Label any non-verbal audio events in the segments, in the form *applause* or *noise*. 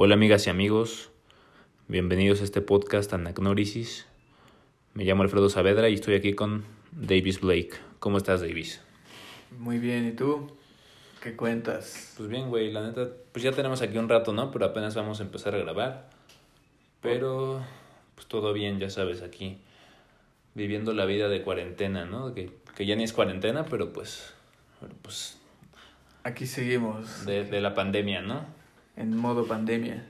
Hola amigas y amigos, bienvenidos a este podcast Anagnórisis. Me llamo Alfredo Saavedra y estoy aquí con Davis Blake. ¿Cómo estás, Davis? Muy bien, ¿y tú? ¿Qué cuentas? Pues bien, güey, la neta, pues ya tenemos aquí un rato, ¿no? Pero apenas vamos a empezar a grabar. Pero, pues todo bien, ya sabes, aquí viviendo la vida de cuarentena, ¿no? Que, que ya ni es cuarentena, pero pues, pero pues Aquí seguimos. de, de la pandemia, ¿no? En modo pandemia.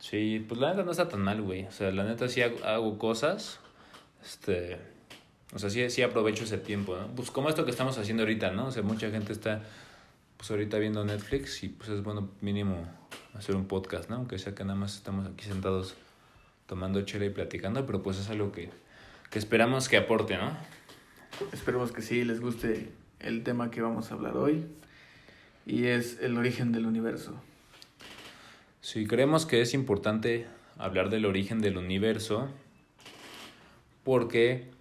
Sí, pues la neta no está tan mal, güey. O sea, la neta sí hago, hago cosas. Este. O sea, sí, sí aprovecho ese tiempo, ¿no? Pues como esto que estamos haciendo ahorita, ¿no? O sea, mucha gente está, pues ahorita viendo Netflix y pues es bueno mínimo hacer un podcast, ¿no? Aunque sea que nada más estamos aquí sentados tomando chela y platicando, pero pues es algo que, que esperamos que aporte, ¿no? Esperemos que sí les guste el tema que vamos a hablar hoy. Y es el origen del universo. Sí, creemos que es importante hablar del origen del universo porque,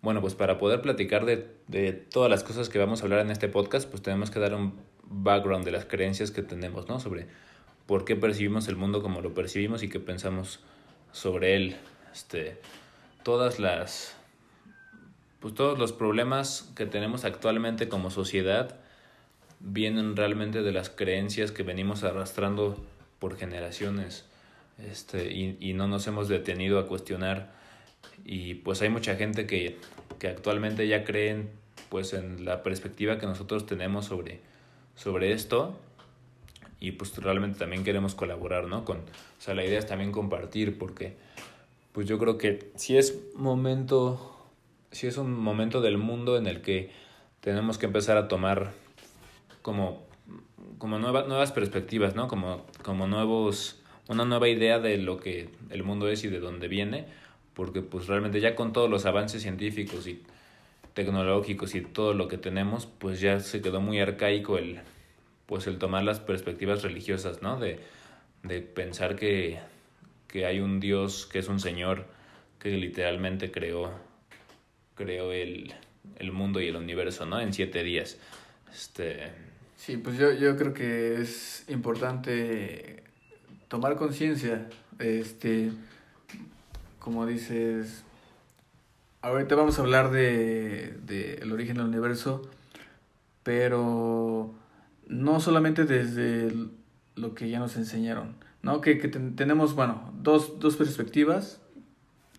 bueno, pues para poder platicar de, de todas las cosas que vamos a hablar en este podcast, pues tenemos que dar un background de las creencias que tenemos, ¿no? Sobre por qué percibimos el mundo como lo percibimos y qué pensamos sobre él. Este, todas las, pues todos los problemas que tenemos actualmente como sociedad vienen realmente de las creencias que venimos arrastrando por generaciones este, y, y no nos hemos detenido a cuestionar y pues hay mucha gente que, que actualmente ya creen pues en la perspectiva que nosotros tenemos sobre, sobre esto y pues realmente también queremos colaborar, ¿no? Con, o sea, la idea es también compartir porque pues yo creo que si es momento, si es un momento del mundo en el que tenemos que empezar a tomar como, como nueva, nuevas perspectivas, ¿no? Como, como nuevos, una nueva idea de lo que el mundo es y de dónde viene, porque pues realmente ya con todos los avances científicos y tecnológicos y todo lo que tenemos, pues ya se quedó muy arcaico el, pues el tomar las perspectivas religiosas, ¿no? De, de pensar que, que hay un Dios que es un Señor que literalmente creó, creó el, el mundo y el universo, ¿no? En siete días. Este, Sí, pues yo, yo creo que es importante tomar conciencia. Este, como dices, ahorita vamos a hablar de, de el origen del universo, pero no solamente desde lo que ya nos enseñaron, ¿no? Que, que ten- tenemos, bueno, dos, dos perspectivas,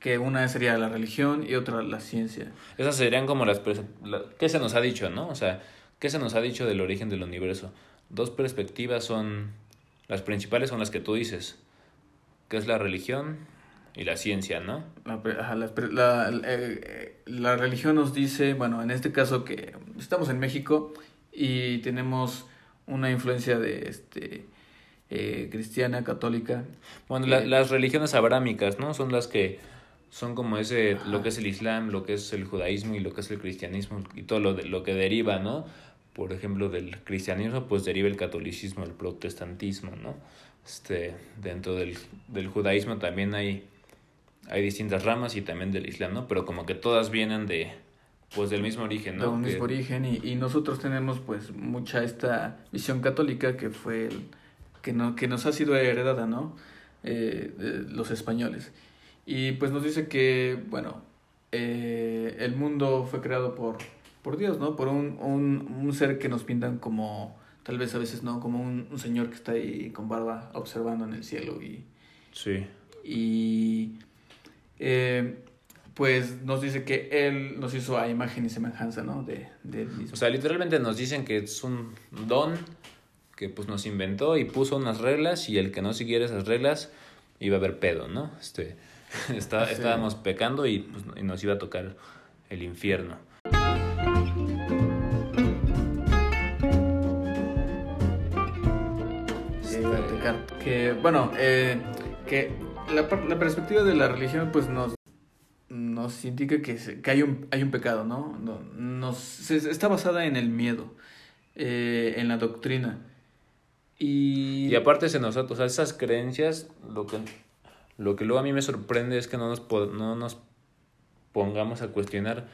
que una sería la religión y otra la ciencia. Esas serían como las... la- ¿Qué se nos ha dicho, no? O sea, ¿qué se nos ha dicho del origen del universo? Dos perspectivas son... Las principales son las que tú dices, que es la religión y la ciencia, ¿no? La, la, la- eh, la religión nos dice, bueno, en este caso que estamos en México y tenemos una influencia de este eh, cristiana, católica. Bueno, la- Eh, las religiones abrámicas, ¿no? Son las que son como ese, lo que es el Islam, lo que es el judaísmo y lo que es el cristianismo y todo lo, de, lo que deriva, ¿no? Por ejemplo, del cristianismo, pues deriva el catolicismo, el protestantismo, ¿no? Este, dentro del, del judaísmo también hay, hay distintas ramas y también del Islam, ¿no? Pero como que todas vienen de, pues del mismo origen, de ¿no? un Que- mismo origen y, y nosotros tenemos pues mucha esta visión católica que fue el, que, no, que nos ha sido heredada, ¿no? Eh, de los españoles. Y pues nos dice que, bueno, eh, el mundo fue creado por, por Dios, ¿no? Por un, un, un ser que nos pintan como, tal vez a veces no, como un, un señor que está ahí con barba observando en el cielo y, Sí. y eh, pues nos dice que él nos hizo a imagen y semejanza, ¿no? De, de. O sea, literalmente nos dicen que es un don que pues nos inventó y puso unas reglas y el que no siguiera esas reglas iba a haber pedo, ¿no? Este, *laughs* está, Sí. estábamos pecando y, pues, y nos iba a tocar el infierno. Que bueno, eh, que la, perspectiva de la religión pues nos nos indica que, que hay un hay un pecado, ¿no? No- Nos está basada en el miedo, eh, en la doctrina. Y, Y aparte se nos, o sea, esas creencias, lo que, lo que luego a mí me sorprende es que no nos, no nos pongamos a cuestionar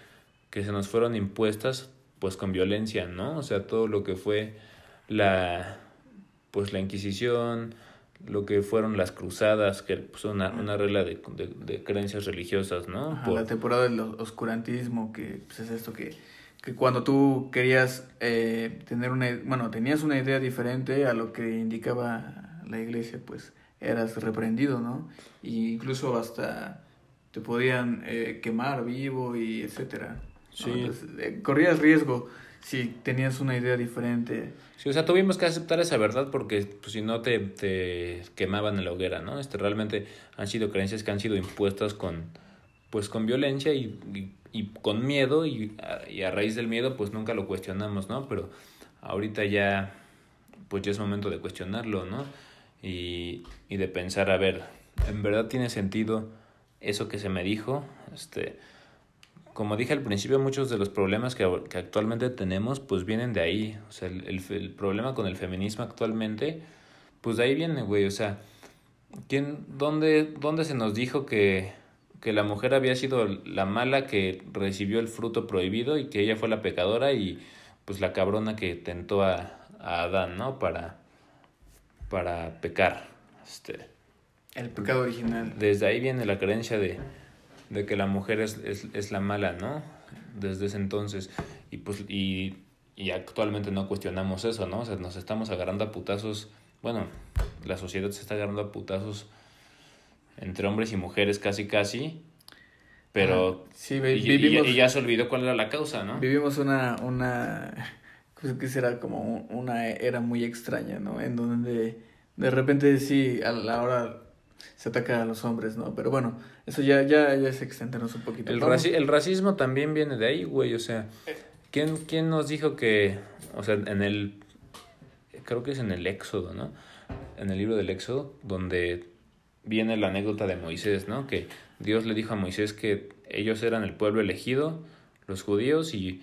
que se nos fueron impuestas pues con violencia, ¿no? O sea, todo lo que fue la pues la Inquisición, lo que fueron las cruzadas, que pues, una, una regla de, de, creencias religiosas, ¿no? Por... La temporada del oscurantismo, que pues, es esto que, que cuando tú querías eh, tener una, bueno, tenías una idea diferente a lo que indicaba la iglesia, pues eras reprendido, ¿no? Y incluso hasta te podían eh, quemar vivo y etcétera. Sí. Eh, corrías riesgo si tenías una idea diferente. Sí, o sea, tuvimos que aceptar esa verdad porque pues, si no te, te quemaban en la hoguera, ¿no? Este, realmente han sido creencias que han sido impuestas con, pues, con violencia y, y, y con miedo y a, y a raíz del miedo pues nunca lo cuestionamos, ¿no? Pero ahorita ya, pues ya es momento de cuestionarlo, ¿no? Y, y de pensar, a ver, ¿en verdad tiene sentido eso que se me dijo? Este como dije al principio, muchos de los problemas que, que actualmente tenemos, pues vienen de ahí. O sea, el, el, problema con el feminismo actualmente, pues de ahí viene, güey. O sea, ¿quién, dónde, dónde se nos dijo que, que la mujer había sido la mala que recibió el fruto prohibido y que ella fue la pecadora y pues la cabrona que tentó a, a Adán, ¿no? Para, para pecar. Este, el pecado original. Desde ahí viene la creencia de de que la mujer es, es, es la mala, ¿no? Desde ese entonces. Y pues, y, y actualmente no cuestionamos eso, ¿no? O sea, nos estamos agarrando a putazos. Bueno, la sociedad se está agarrando a putazos entre hombres y mujeres casi casi. Pero sí, vivimos, y, ya se olvidó cuál era la causa, ¿no? Vivimos una, una, pues, que será como una era muy extraña, ¿no? En donde de repente sí, a la hora se ataca a los hombres, ¿no? Pero bueno, eso ya, ya, ya es extendernos un poquito. El, el racismo también viene de ahí, güey, o sea, ¿quién, ¿quién nos dijo que, o sea, en el, creo que es en el Éxodo, ¿no? En el libro del Éxodo, donde viene la anécdota de Moisés, ¿no? Que Dios le dijo a Moisés que ellos eran el pueblo elegido, los judíos, y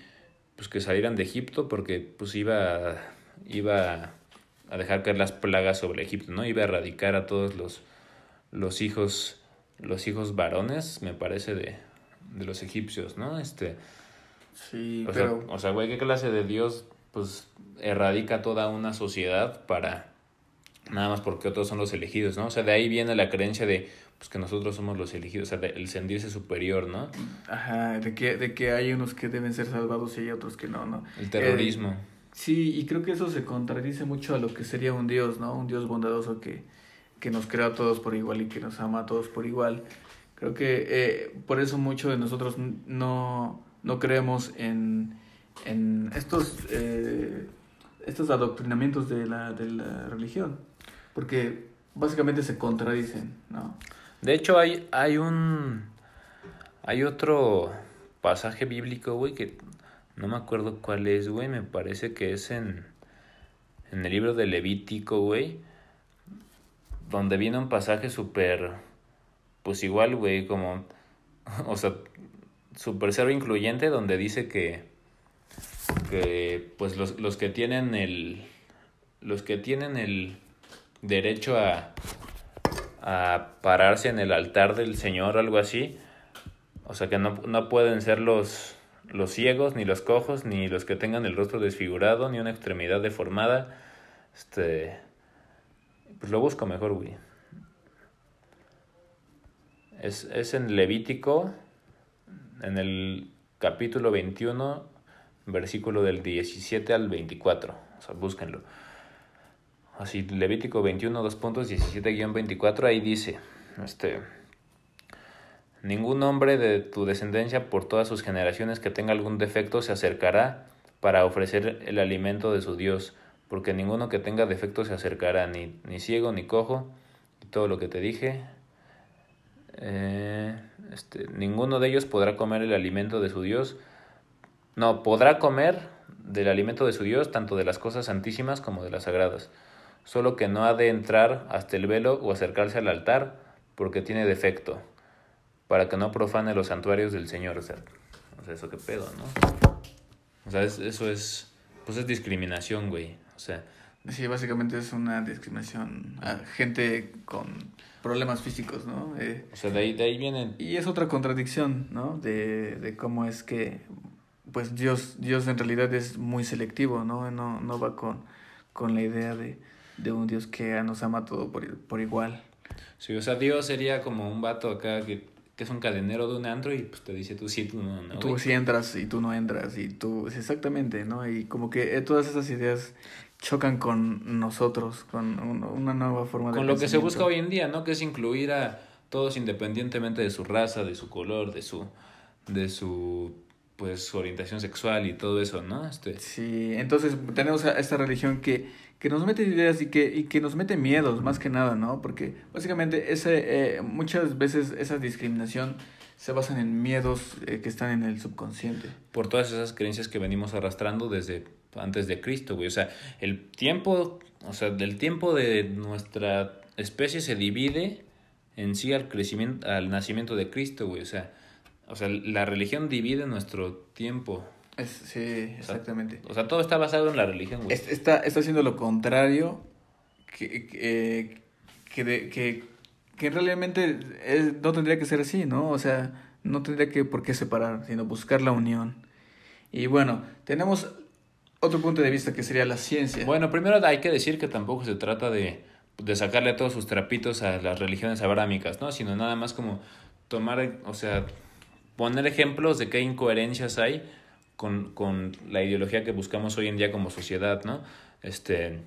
pues que salieran de Egipto porque pues iba, iba a dejar caer las plagas sobre Egipto, ¿no? Iba a erradicar a todos los los hijos, los hijos varones, me parece, de, de los egipcios, ¿no? Este, sí, o pero... Sea, o sea, güey, ¿qué clase de Dios, pues, erradica toda una sociedad para... Nada más porque otros son los elegidos, ¿no? O sea, de ahí viene la creencia de pues que nosotros somos los elegidos, o sea, el sentirse superior, ¿no? Ajá, de que, de que hay unos que deben ser salvados y hay otros que no, ¿no? El terrorismo. Eh, sí, y creo que eso se contradice mucho a lo que sería un Dios, ¿no? Un Dios bondadoso que, que nos crea a todos por igual y que nos ama a todos por igual. Creo que eh, por eso muchos de nosotros no, no creemos en, en estos, eh, estos adoctrinamientos de la, de la religión, porque básicamente se contradicen, ¿no? De hecho, hay, hay un... Hay otro pasaje bíblico, güey, que no me acuerdo cuál es, güey, me parece que es en, en el libro de Levítico, güey, donde viene un pasaje súper, pues igual, güey, como, *laughs* o sea, súper cero incluyente, donde dice que, que pues los, los que tienen el, los que tienen el derecho a, a pararse en el altar del Señor, algo así, o sea, que no, no pueden ser los, los ciegos, ni los cojos, ni los que tengan el rostro desfigurado, ni una extremidad deformada, este pues lo busco mejor, güey. Es, es en Levítico, en el capítulo 21, versículo del 17 al 24. O sea, búsquenlo. Así, Levítico 21, dos puntos, 17-24, ahí dice, este, ningún hombre de tu descendencia por todas sus generaciones que tenga algún defecto se acercará para ofrecer el alimento de su Dios porque ninguno que tenga defecto se acercará, ni, ni ciego, ni cojo, y todo lo que te dije. Eh, este, ninguno de ellos podrá comer el alimento de su Dios. No, podrá comer del alimento de su Dios, tanto de las cosas santísimas como de las sagradas. Solo que no ha de entrar hasta el velo o acercarse al altar, porque tiene defecto, para que no profane los santuarios del Señor. O sea, eso qué pedo, ¿no? O sea, eso es, pues es discriminación, güey. Sea, sí, básicamente es una discriminación a gente con problemas físicos, ¿no? Eh, o sea, de ahí, de ahí vienen. Y es otra contradicción, ¿no? De, de cómo es que, pues Dios, Dios en realidad es muy selectivo, ¿no? No, no va con, con la idea de, de un Dios que nos ama todo por, por igual. Sí, o sea, Dios sería como un vato acá que, que es un cadenero de un antro y pues te dice tú sí, tú no. no tú sí entras y tú no entras y tú, exactamente, ¿no? Y como que eh, todas esas ideas chocan con nosotros, con una nueva forma de Con lo que se busca hoy en día, ¿no? Que es incluir a todos independientemente de su raza, de su color, de su de su pues su orientación sexual y todo eso, ¿no? Este... Sí, entonces tenemos a esta religión que, que nos mete ideas y que, y que nos mete miedos, más que nada, ¿no? Porque básicamente ese, eh, muchas veces esa discriminación se basa en miedos eh, que están en el subconsciente. Por todas esas creencias que venimos arrastrando desde antes de Cristo, güey. O sea, el tiempo, o sea, del tiempo de nuestra especie se divide en sí al crecimiento, al nacimiento de Cristo, güey. O sea, o sea, la religión divide nuestro tiempo. Es, sí, exactamente. O sea, todo está basado en la religión, güey. Está, está haciendo lo contrario que, que, que, que, que realmente no tendría que ser así, ¿no? O sea, no tendría que por qué separar, sino buscar la unión. Y bueno, tenemos otro punto de vista que sería la ciencia. Bueno, primero hay que decir que tampoco se trata de, de sacarle todos sus trapitos a las religiones abrámicas, ¿no? Sino nada más como tomar, o sea, poner ejemplos de qué incoherencias hay con, con la ideología que buscamos hoy en día como sociedad, ¿no? Este,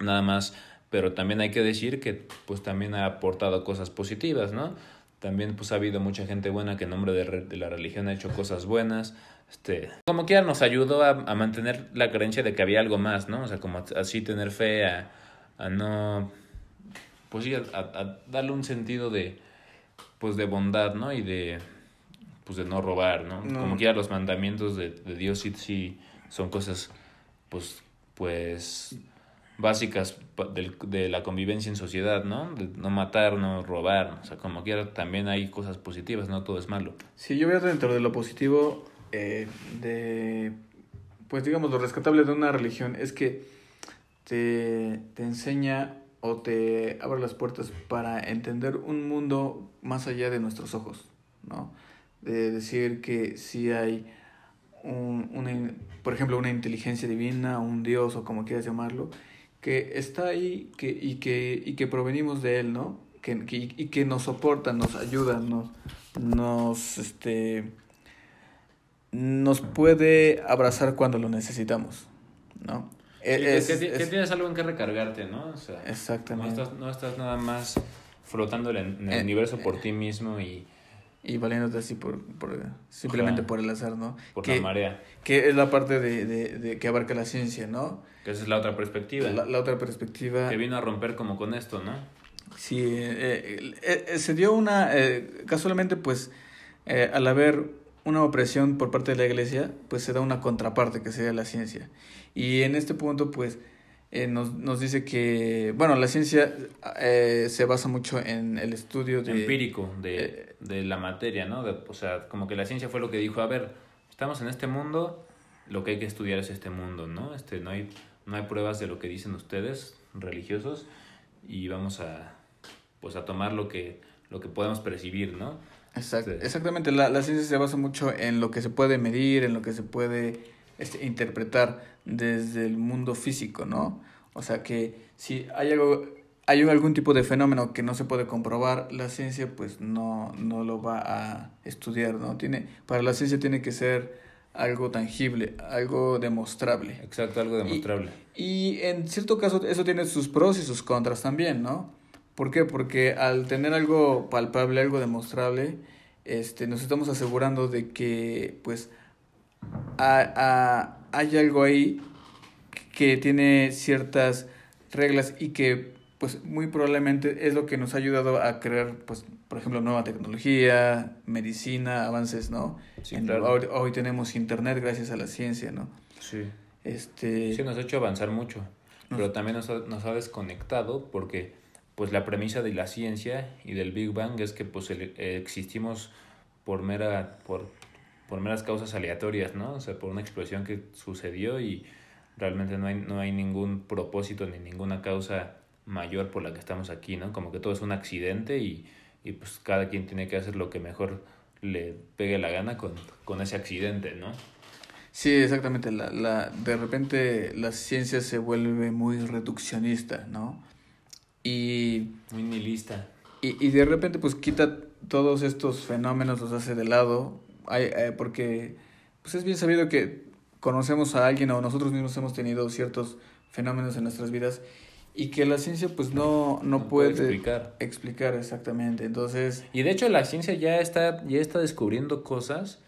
nada más, pero también hay que decir que pues también ha aportado cosas positivas, ¿no? También pues ha habido mucha gente buena que en nombre de, de la religión ha hecho cosas buenas, este, como quiera nos ayudó a, a, mantener la creencia de que había algo más, ¿no? O sea, como así tener fe a, a no, pues sí, a, a, darle un sentido de, pues de bondad, ¿no? Y de, pues de no robar, ¿no? Como quiera los mandamientos de, de Dios sí, sí son cosas, pues, pues básicas de, de, la convivencia en sociedad, ¿no? De no matar, no robar, o sea, como quiera también hay cosas positivas, no todo es malo. Sí, yo veo dentro de lo positivo eh, de, pues digamos, lo rescatable de una religión es que te, te enseña o te abre las puertas para entender un mundo más allá de nuestros ojos, ¿no? De decir que si hay un, una, por ejemplo, una inteligencia divina, un Dios o como quieras llamarlo, que está ahí que, y, que, y que provenimos de Él, ¿no? Que, que, y que nos soporta, nos ayuda, nos, nos, este, nos puede abrazar cuando lo necesitamos, ¿no? E-, que, tienes algo en que recargarte, ¿no? O sea, Exactamente. No estás, no estás nada más flotando en, el eh, universo por ti mismo y... Y valiéndote así por, por simplemente por el azar, ¿no? Por la marea. Que es la parte de, de, de, que abarca la ciencia, ¿no? Que esa es la otra perspectiva. La, la otra perspectiva. Que vino a romper como con esto, ¿no? Sí, eh, eh, se dio una, casualmente pues, al haber una opresión por parte de la iglesia, pues se da una contraparte que sería la ciencia. Y en este punto, pues, eh, nos, nos dice que, bueno, la ciencia eh, se basa mucho en el estudio de... Empírico de, eh, de la materia, ¿no? o sea, como que la ciencia fue lo que dijo, a ver, estamos en este mundo, lo que hay que estudiar es este mundo, ¿no? Este, no, hay, no hay pruebas de lo que dicen ustedes, religiosos, y vamos a, pues, a tomar lo que, lo que podemos percibir, ¿no? Exactamente, la, la, ciencia se basa mucho en lo que se puede medir, en lo que se puede este, interpretar desde el mundo físico, ¿no? O sea que si hay algo, hay algún tipo de fenómeno que no se puede comprobar, la ciencia pues no, no lo va a estudiar, ¿no? Tiene, para la ciencia tiene que ser algo tangible, algo demostrable. Exacto, algo demostrable. Y, y en cierto caso eso tiene sus pros y sus contras también, ¿no? ¿Por qué? Porque al tener algo palpable, algo demostrable, este, nos estamos asegurando de que pues hay algo ahí que tiene ciertas reglas y que pues muy probablemente es lo que nos ha ayudado a crear pues por ejemplo nueva tecnología, medicina, avances, ¿no? Sí, hoy, hoy, tenemos internet gracias a la ciencia, ¿no? Sí. Este Sí, nos ha hecho avanzar mucho, pero también nos nos ha desconectado porque pues la premisa de la ciencia y del Big Bang es que pues existimos por mera por, por meras causas aleatorias, ¿no? O sea, por una explosión que sucedió y realmente no hay, no hay ningún propósito ni ninguna causa mayor por la que estamos aquí, ¿no? Como que todo es un accidente y, y pues cada quien tiene que hacer lo que mejor le pegue la gana con, con ese accidente, ¿no? Sí, exactamente. La, la, de repente la ciencia se vuelve muy reduccionista, ¿no? Y... Muy nihilista. Y, y de repente pues quita todos estos fenómenos, los hace de lado, hay, eh, porque pues es bien sabido que conocemos a alguien o nosotros mismos hemos tenido ciertos fenómenos en nuestras vidas y que la ciencia pues no, no, No puede, puede explicar. explicar exactamente. Entonces, Y de hecho la ciencia ya está, ya está descubriendo cosas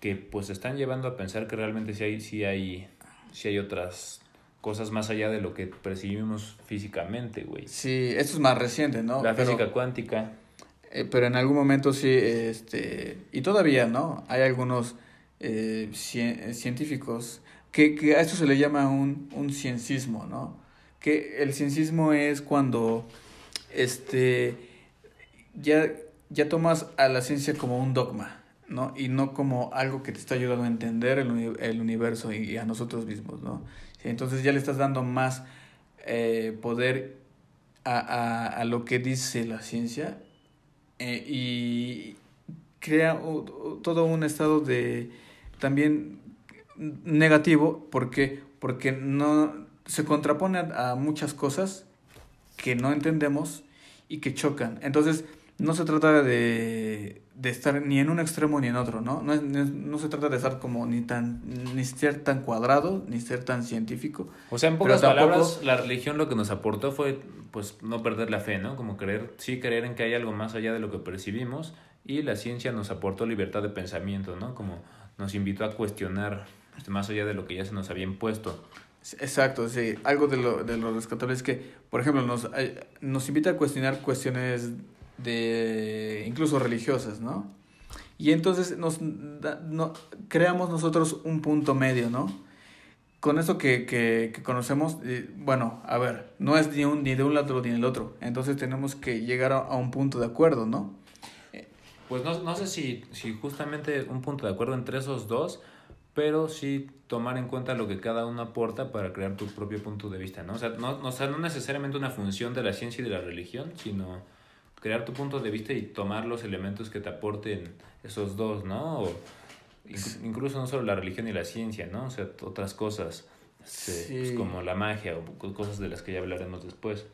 que pues están llevando a pensar que realmente sí hay, sí hay, sí hay otras cosas más allá de lo que percibimos físicamente, güey. sí, esto es más reciente, ¿no? La Pero- física cuántica. Eh, pero en algún momento sí, este, y todavía, ¿no? Hay algunos eh, cien- eh, científicos que, que a esto se le llama un, un ciencismo, ¿no? Que el ciencismo es cuando este, ya, ya tomas a la ciencia como un dogma, ¿no? Y no como algo que te está ayudando a entender el universo y, a nosotros mismos, ¿no? Entonces ya le estás dando más eh, poder a, a, a lo que dice la ciencia eh, y crea o- todo un estado de también negativo. Porque porque no se contrapone a muchas cosas que no entendemos y que chocan. Entonces no se trata de, de estar ni en un extremo ni en otro no no, es- no, es- no se trata de estar como ni tan ni ser tan cuadrado ni ser tan científico O sea, en pocas tampoco- palabras, la religión lo que nos aportó fue pues no perder la fe, ¿no? Como creer, sí creer en que hay algo más allá de lo que percibimos y la ciencia nos aportó libertad de pensamiento, ¿no? Como nos invitó a cuestionar este, más allá de lo que ya se nos había impuesto. Exacto, sí. Algo de lo, de lo rescatable es que, por ejemplo, nos, ay- nos invita a cuestionar cuestiones de incluso religiosas, ¿no? Y entonces nos da- no, creamos nosotros un punto medio, ¿no? Con eso que, que, que conocemos, eh, bueno, a ver, no es ni, un, ni de un lado ni del otro. Entonces tenemos que llegar a, un punto de acuerdo, ¿no? Pues no, no sé si, si justamente un punto de acuerdo entre esos dos, pero sí tomar en cuenta lo que cada uno aporta para crear tu propio punto de vista, ¿no? O sea, no, no, o sea, no necesariamente una función de la ciencia y de la religión, sino crear tu punto de vista y tomar los elementos que te aporten esos dos, ¿no? O incluso no solo la religión y la ciencia, ¿no? O sea, otras cosas, este, pues, Sí. como la magia o co- cosas de las que ya hablaremos después.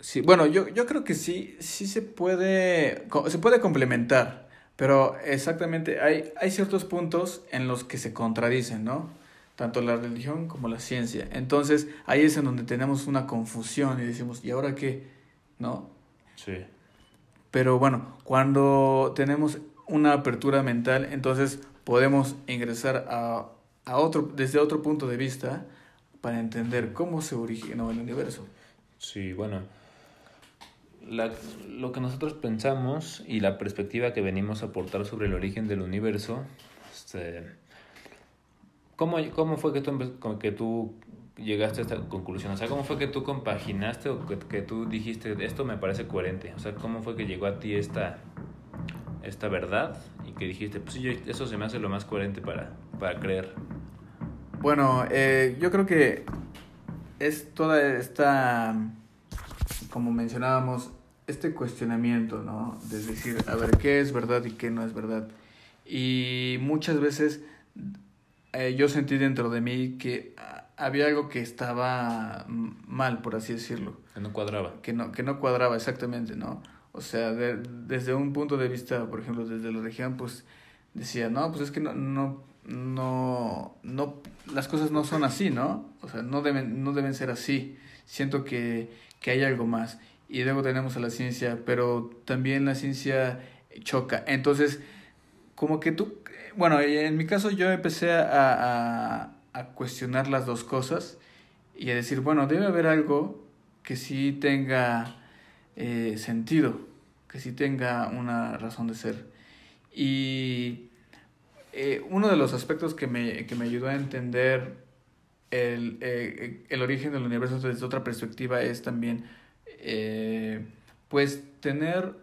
Sí, bueno, yo, yo creo que sí, sí se puede, se puede complementar, pero exactamente hay, hay ciertos puntos en los que se contradicen, ¿no? Tanto la religión como la ciencia. Entonces, ahí es en donde tenemos una confusión y decimos, ¿y ahora qué? ¿No? Sí. Pero bueno, cuando tenemos una apertura mental, entonces podemos ingresar a, a otro, desde otro punto de vista para entender cómo se originó el universo. Sí, bueno. La, lo que nosotros pensamos y la perspectiva que venimos a aportar sobre el origen del universo, este, ¿cómo, cómo fue que tú, que tú llegaste a esta conclusión? O sea, ¿cómo fue que tú compaginaste o que, que tú dijiste, esto me parece coherente? O sea, ¿cómo fue que llegó a ti esta, esta verdad y que dijiste, pues sí, eso se me hace lo más coherente para, para creer? Bueno, eh, yo creo que es toda esta, como mencionábamos, este cuestionamiento, ¿no? De decir, a ver, ¿qué es verdad y qué no es verdad? Y muchas veces eh, yo sentí dentro de mí que ah, había algo que estaba mal, por así decirlo Que no cuadraba. que no, que no cuadraba exactamente, ¿no? O sea, de- desde un punto de vista, por ejemplo, desde la región, pues decía, no, pues es que no, no, no, no, las cosas no son así, ¿no? O sea, no deben, no deben ser así. Siento que, que hay algo más. Y luego tenemos a la ciencia, pero también la ciencia choca. Entonces, como que tú, bueno, en mi caso yo empecé a, a, a cuestionar las dos cosas y a decir, bueno, debe haber algo que sí tenga eh, sentido, que sí tenga una razón de ser. Y eh, uno de los aspectos que me, que me ayudó a entender el, eh, el origen del universo desde otra perspectiva es también, pues, tener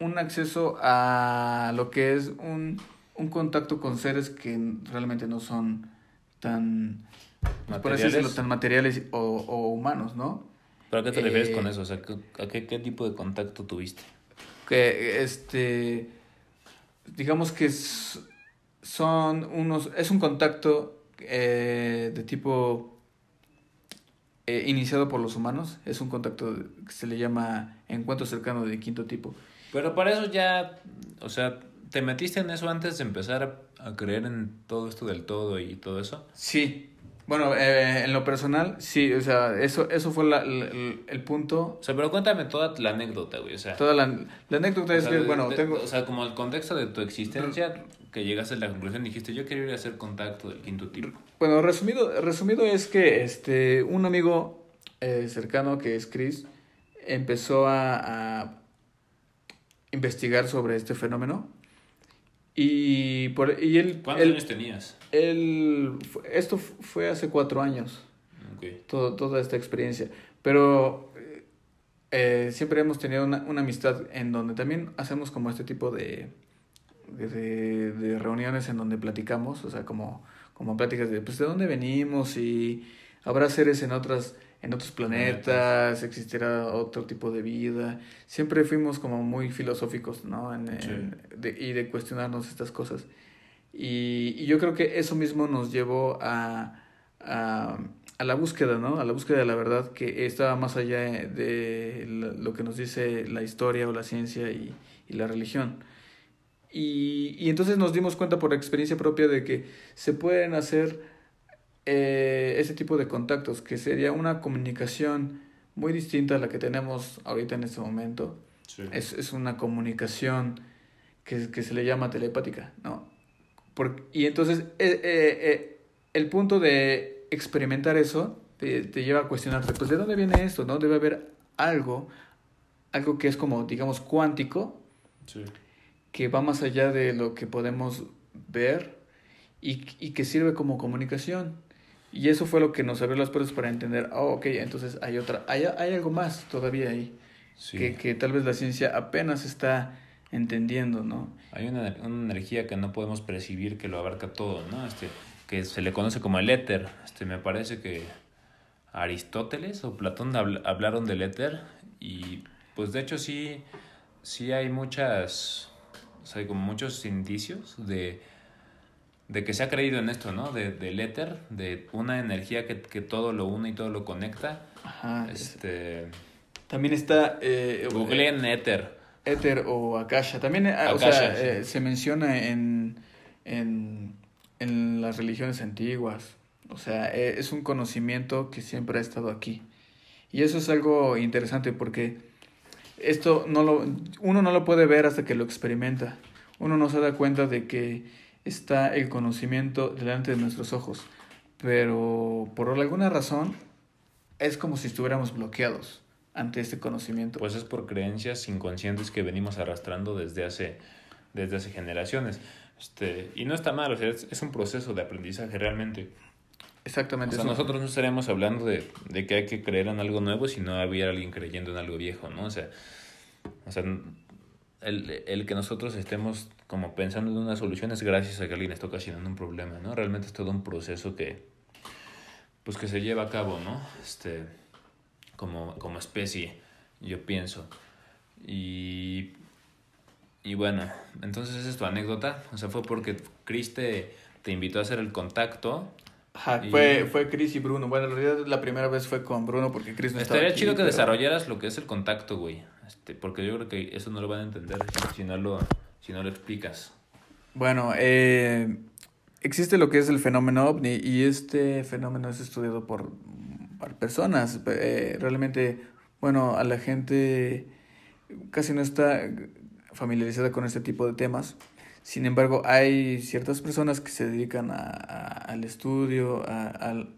un acceso a lo que es un, un contacto con seres que realmente no son tan, pues, por así decirlo, ¿Materiales? tan materiales o, o humanos, ¿no? ¿Pero a qué te refieres Eh, con eso? O sea, ¿qué- ¿a qué, qué tipo de contacto tuviste? que este digamos que son unos, es un contacto eh, de tipo eh, iniciado por los humanos, es un contacto que se le llama encuentro cercano de quinto tipo. Pero para eso ya, o sea, ¿te metiste en eso antes de empezar a, creer en todo esto del todo y todo eso? Sí, bueno, eh, en lo personal, sí, o sea, eso, eso fue la, la- el, el punto. O sea, pero cuéntame toda la anécdota, güey, o sea... Toda la, la anécdota es sea, que, de- bueno, de- tengo... O sea, como el contexto de tu existencia, que llegaste a la conclusión, dijiste, yo quiero ir a hacer contacto del quinto tipo. Bueno, resumido, resumido es que este, un amigo eh, cercano que es Chris empezó a, a investigar sobre este fenómeno y, por, y él, ¿Cuántos él, años tenías? él- esto fu- fue hace cuatro años, todo, toda esta experiencia, pero eh, siempre hemos tenido una, una amistad en donde también hacemos como este tipo de, de, de- de reuniones en donde platicamos, o sea, como, como pláticas de, pues, de dónde venimos y habrá seres en otras en otros planetas, existirá otro tipo de vida. Siempre fuimos como muy filosóficos, ¿no? En, de- y de cuestionarnos estas cosas. Y, y yo creo que eso mismo nos llevó a, a, a la búsqueda, ¿no? A la búsqueda de la verdad que estaba más allá de lo que nos dice la historia o la ciencia y, y la religión. Y, y entonces nos dimos cuenta por experiencia propia de que se pueden hacer eh, ese tipo de contactos, que sería una comunicación muy distinta a la que tenemos ahorita en este momento. Sí. Es, es una comunicación que, que se le llama telepática, ¿no? Por- y entonces eh, eh, eh, el punto de experimentar eso te, te lleva a cuestionarte, pues ¿de dónde viene esto? ¿No? Debe haber algo, algo que es como, digamos, cuántico, Sí. que va más allá de lo que podemos ver y, y que sirve como comunicación. Y eso fue lo que nos abrió las puertas para entender, oh, ok, entonces hay otra, hay, hay algo más todavía ahí, Sí. que, que tal vez la ciencia apenas está entendiendo, ¿no? Hay una, una energía que no podemos percibir que lo abarca todo, ¿no? Este, que se le conoce como el éter. Este, me parece que Aristóteles o Platón habl- hablaron del éter y pues de hecho sí, sí hay muchas, o sea, como muchos indicios de, de que se ha creído en esto, ¿no? De, del éter, de una energía que, que todo lo une y todo lo conecta. Ajá. es- Este, También está... Eh, googleen éter. Éter o Akasha. También eh, o sea, sí. eh, se menciona en, en, en las religiones antiguas. O sea, eh, es un conocimiento que siempre ha estado aquí. Y eso es algo interesante porque esto no lo, uno no lo puede ver hasta que lo experimenta. Uno no se da cuenta de que está el conocimiento delante de nuestros ojos. Pero por alguna razón es como si estuviéramos bloqueados ante este conocimiento. Pues es por creencias inconscientes que venimos arrastrando desde hace, desde hace generaciones. Este, y no está mal, o sea, es, es un proceso de aprendizaje realmente. O Exactamente. sea, eso. nosotros no estaríamos hablando de, de que hay que creer en algo nuevo si no hubiera alguien creyendo en algo viejo, ¿no? O sea, o sea el, el que nosotros estemos como pensando en una solución es gracias a que alguien está ocasionando un problema, ¿no? Realmente es todo un proceso que, pues que se lleva a cabo, ¿no? Este, como, como especie, yo pienso. Y, y bueno, entonces esa es tu anécdota. O sea, fue porque Chris te, te invitó a hacer el contacto. Ajá, Y- fue, fue Chris y Bruno. Bueno, en realidad la primera vez fue con Bruno porque Chris no estaba Estaría chido que pero- desarrollaras lo que es el contacto, güey. Este, porque yo creo que eso no lo van a entender si no lo, si no lo explicas. Bueno, eh, existe lo que es el fenómeno ovni y este fenómeno es estudiado por, por personas. Eh, realmente, bueno, a la gente casi no está familiarizada con este tipo de temas. Sin embargo, hay ciertas personas que se dedican a, al estudio, a,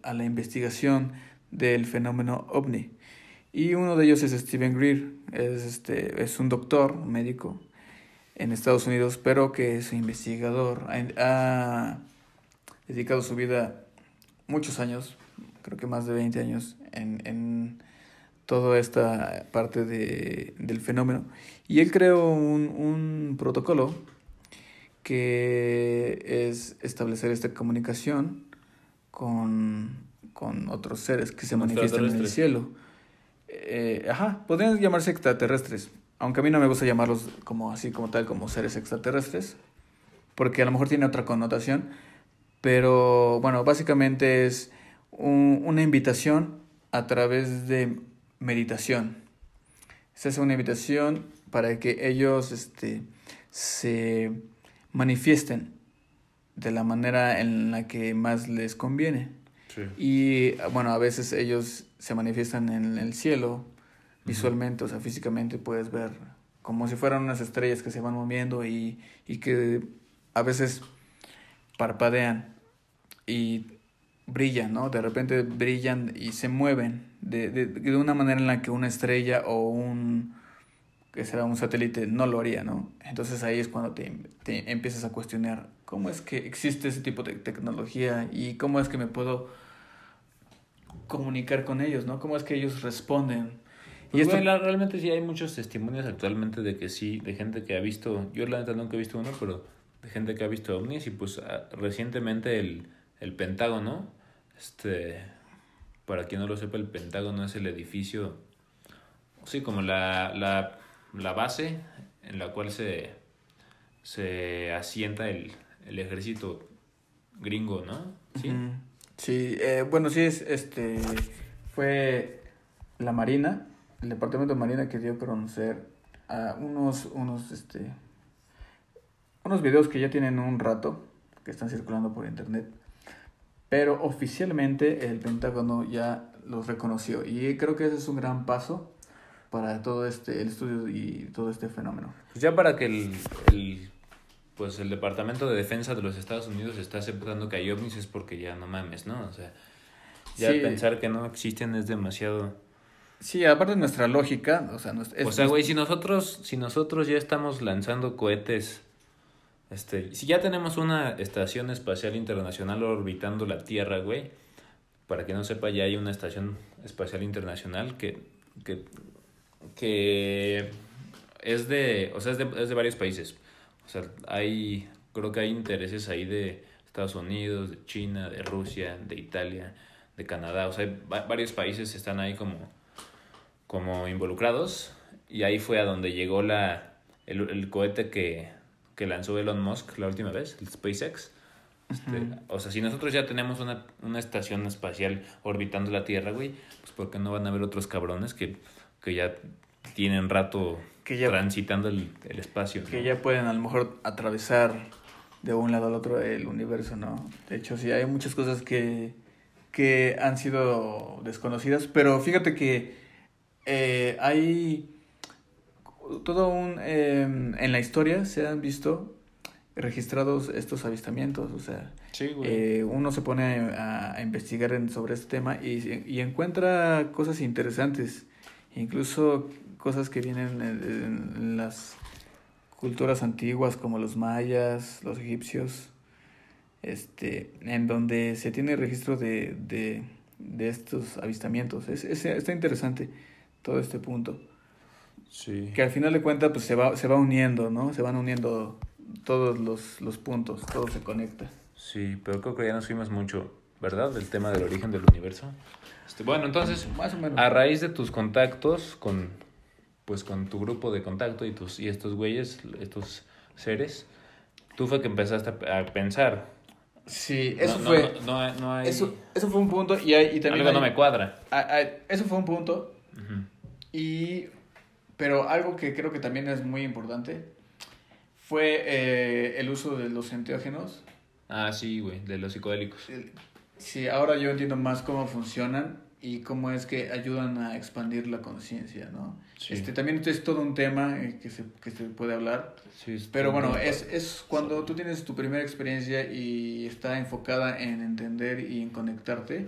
a- la investigación del fenómeno ovni. Y uno de ellos es Stephen Greer, es, este, es un doctor, un médico en Estados Unidos, pero que es investigador. Ha, dedicado su vida muchos años, creo que más de 20 años, en, en toda esta parte de, del fenómeno. Y él creó un, un protocolo que es establecer esta comunicación con, con otros seres que se manifiestan en el cielo. Eh, ajá, podrían llamarse extraterrestres, aunque a mí no me gusta llamarlos como así como tal, como seres extraterrestres, porque a lo mejor tiene otra connotación, pero bueno, básicamente es una invitación a través de meditación. Se hace una invitación para que ellos este, se manifiesten de la manera en la que más les conviene. Y bueno, a veces ellos se manifiestan en el cielo, visualmente, o sea, físicamente puedes ver como si fueran unas estrellas que se van moviendo y, y que a veces parpadean y brillan, ¿no? De repente brillan y se mueven de, de, de una manera en la que una estrella o un que un satélite no lo haría, ¿no? Entonces ahí es cuando te, te empiezas a cuestionar cómo es que existe ese tipo de tecnología y cómo es que me puedo comunicar con ellos, ¿no? Cómo es que ellos responden. Y esto... realmente sí hay muchos testimonios actualmente de que sí, de gente que ha visto, yo la neta nunca he visto uno, pero de gente que ha visto ovnis y pues ah, recientemente el, el Pentágono, este, para quien no lo sepa, el Pentágono es el edificio, sí, como la, la, la base en la cual se, se asienta el, el ejército gringo, ¿no? Sí. Sí, eh, bueno, sí es, este, fue la Marina, el Departamento de Marina que dio a conocer a unos, unos, este, unos videos que ya tienen un rato, que están circulando por internet, pero oficialmente el Pentágono ya los reconoció y creo que ese es un gran paso para todo este, el estudio y todo este fenómeno. Pues ya para que el, el pues el Departamento de Defensa de los Estados Unidos está aceptando que hay ovnis es porque ya no mames, ¿no? O sea, ya pensar que no existen es demasiado... Sí, aparte de nuestra lógica, o sea... o sea, güey, si nosotros, si nosotros ya estamos lanzando cohetes, este, si ya tenemos una estación espacial internacional orbitando la Tierra, güey, para que no sepa, ya hay una estación espacial internacional que, que, que es de, o sea, es de, es de varios países. O sea, hay, creo que hay intereses ahí de Estados Unidos, de China, de Rusia, de Italia, de Canadá. O sea, varios países están ahí como, como involucrados. Y ahí fue a donde llegó la, el, el cohete que, que lanzó Elon Musk la última vez, el SpaceX. Este, O sea, si nosotros ya tenemos una, una estación espacial orbitando la Tierra, güey, pues ¿por qué no van a haber otros cabrones que, que ya tienen rato transitando el, el espacio. Que ya pueden a lo mejor atravesar de un lado al otro el universo, ¿no? De hecho, sí, hay muchas cosas que, que han sido desconocidas, pero fíjate que eh, hay todo un... Em, en la historia se han visto registrados estos avistamientos, o sea, eh, uno se pone a, a, investigar sobre este tema y, y encuentra cosas interesantes, incluso cosas que vienen en, las culturas antiguas como los mayas, los egipcios, este, en donde se tiene registro de, de, de estos avistamientos. Es, es, está interesante todo este punto. Sí. Que al final de cuentas pues, se, va, se va uniendo, ¿no? Se van uniendo todos los, los puntos, todo se conecta. Sí, pero creo que ya nos fuimos mucho, ¿verdad? Del tema del origen del universo. Este, bueno, entonces, Más o menos. a raíz de tus contactos con, pues con tu grupo de contacto y tus y estos güeyes, estos seres, tú fue que empezaste a pensar. Sí, eso fue. No, no, hay... eso, eso fue un punto y, hay, y también. Algo no me cuadra. eso fue un punto. Y. Pero algo que creo que también es muy importante fue eh, el uso de los enteógenos. Ah, sí, güey, de los psicodélicos. Sí, ahora yo entiendo más cómo funcionan y cómo es que ayudan a expandir la conciencia, ¿no? Este, también es todo un tema eh, que se, que se puede hablar, pero bueno, es, es cuando tú tienes tu primera experiencia y está enfocada en entender y en conectarte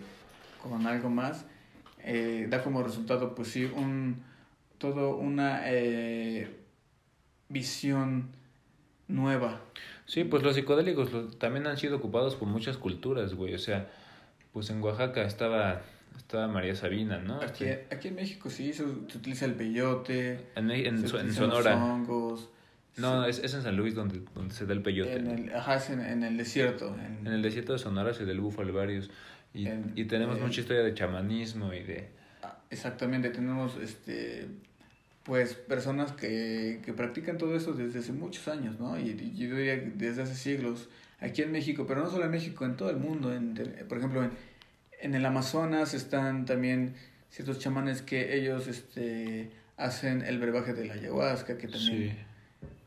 con algo más, eh, da como resultado, pues sí, un, todo una eh, visión nueva. Sí, pues los psicodélicos también han sido ocupados por muchas culturas, güey, o sea, pues en Oaxaca estaba estaba María Sabina, ¿no? Aquí, aquí en México sí, se, utiliza el peyote. En, en, Sonora. Los hongos. No, es, es en San Luis donde, donde se da el peyote. En el, ajá, es en, en el desierto. En, el desierto de Sonora se da el búfalo varios. Y, y tenemos mucha historia de chamanismo y de... Ah, exactamente, tenemos este pues personas que, que practican todo eso desde hace muchos años, ¿no? Y, y yo diría desde hace siglos, aquí en México, pero no solo en México, en todo el mundo. En, por ejemplo, en, en el Amazonas están también ciertos chamanes que ellos este, hacen el brebaje de la ayahuasca, que también...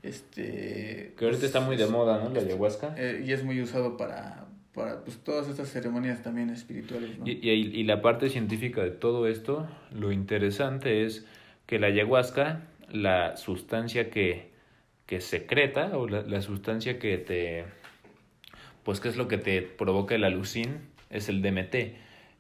Este, que ahorita está muy de moda, ¿no? La ayahuasca. Eh, y es muy usado para, para pues, todas estas ceremonias también espirituales. ¿no? Y, y, y, la parte científica de todo esto, lo interesante es que la ayahuasca, la sustancia que, que secreta o la, la sustancia que te, pues qué es lo que te provoca el alucin, es el DMT.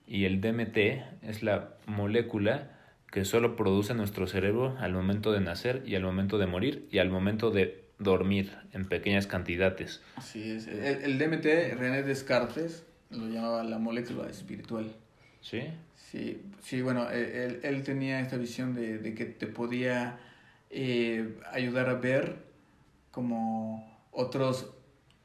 Y el DMT es la molécula que solo produce nuestro cerebro al momento de nacer y al momento de morir y al momento de dormir en pequeñas cantidades. Así es. El, el DMT, René Descartes lo llamaba la molécula espiritual. ¿Sí? Sí, sí bueno, él, él tenía esta visión de, de que te podía eh, ayudar a ver como otros,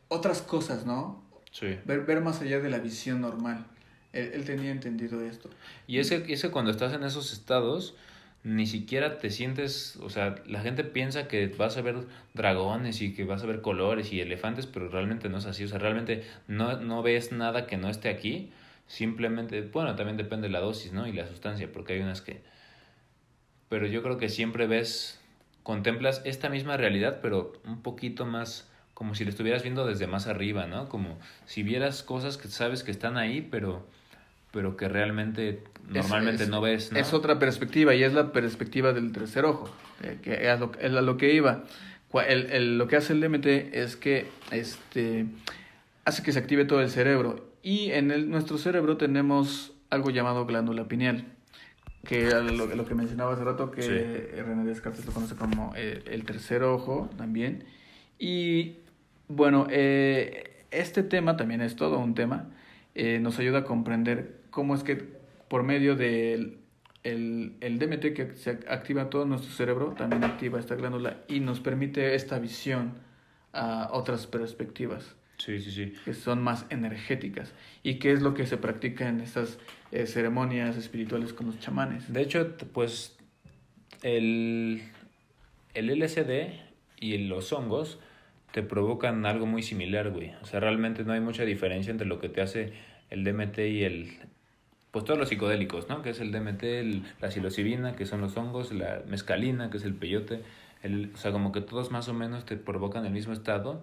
otras cosas, ¿no? Sí. Ver, ver más allá de la visión normal. Él, él tenía entendido esto. Y ese, ese cuando estás en esos estados, ni siquiera te sientes, o sea, la gente piensa que vas a ver dragones y que vas a ver colores y elefantes, pero realmente no es así, o sea, realmente no, no ves nada que no esté aquí, simplemente, bueno, también depende de la dosis, ¿no? Y la sustancia, porque hay unas que... Pero yo creo que siempre ves, contemplas esta misma realidad, pero un poquito más como si lo estuvieras viendo desde más arriba, ¿no? Como si vieras cosas que sabes que están ahí, pero pero que realmente normalmente es, es, no ves. ¿no? Es otra perspectiva y es la perspectiva del tercer ojo, eh, que es lo, es a lo que iba. El, el, lo que hace el DMT es que este, hace que se active todo el cerebro y en el, nuestro cerebro tenemos algo llamado glándula pineal, que lo, lo que mencionaba hace rato, que sí. René Descartes lo conoce como el, el tercer ojo también. Y bueno, eh, este tema también es todo un tema. Eh, nos ayuda a comprender cómo es que por medio del el, el DMT que se activa todo nuestro cerebro, también activa esta glándula y nos permite esta visión a otras perspectivas. Sí, sí, sí. Que son más energéticas. ¿Y qué es lo que se practica en estas eh, ceremonias espirituales con los chamanes? De hecho, pues el, el LSD y los hongos te provocan algo muy similar, güey. O sea, realmente no hay mucha diferencia entre lo que te hace el DMT y el... Pues todos los psicodélicos, ¿no? Que es el DMT, la psilocibina, que son los hongos, la mescalina, que es el peyote. El, o sea, como que todos más o menos te provocan el mismo estado.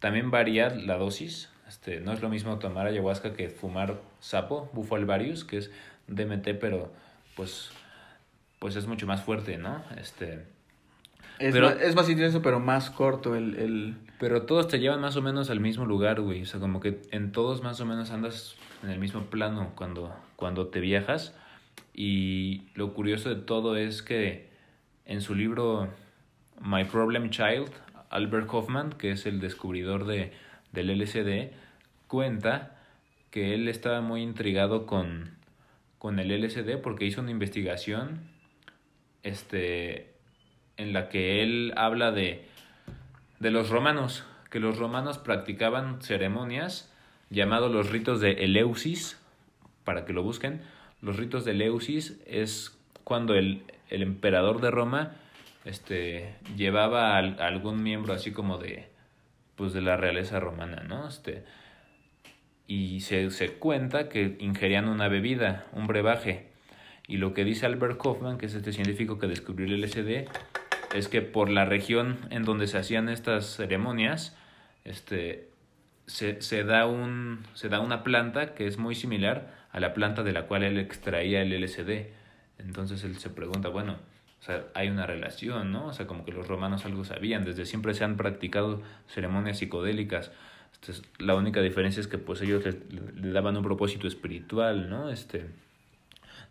También varía la dosis. Este, no es lo mismo tomar ayahuasca que fumar sapo, bufo alvarius, que es DMT, pero pues, pues es mucho más fuerte, ¿no? Este... Es, pero, más, es más intenso, pero más corto el, el... Pero todos te llevan más o menos al mismo lugar, güey. O sea, como que en todos más o menos andas en el mismo plano cuando, cuando te viajas. Y lo curioso de todo es que en su libro My Problem Child, Albert Hoffman, que es el descubridor de, del LSD, cuenta que él estaba muy intrigado con, con el LSD porque hizo una investigación este, en la que él habla de, de los romanos, que los romanos practicaban ceremonias llamados los ritos de Eleusis, para que lo busquen. Los ritos de Eleusis es cuando el, el emperador de Roma este, llevaba a, algún miembro así como de, pues de la realeza romana, ¿no? Este, y se, se cuenta que ingerían una bebida, un brebaje. Y lo que dice Albert Kaufman, que es este científico que descubrió el LSD, es que por la región en donde se hacían estas ceremonias, este, se, se, da un, se da una planta que es muy similar a la planta de la cual él extraía el LSD. Entonces él se pregunta, bueno, o sea, hay una relación, ¿no? O sea, como que los romanos algo sabían, desde siempre se han practicado ceremonias psicodélicas. Entonces, la única diferencia es que pues ellos le, daban un propósito espiritual, ¿no? Este,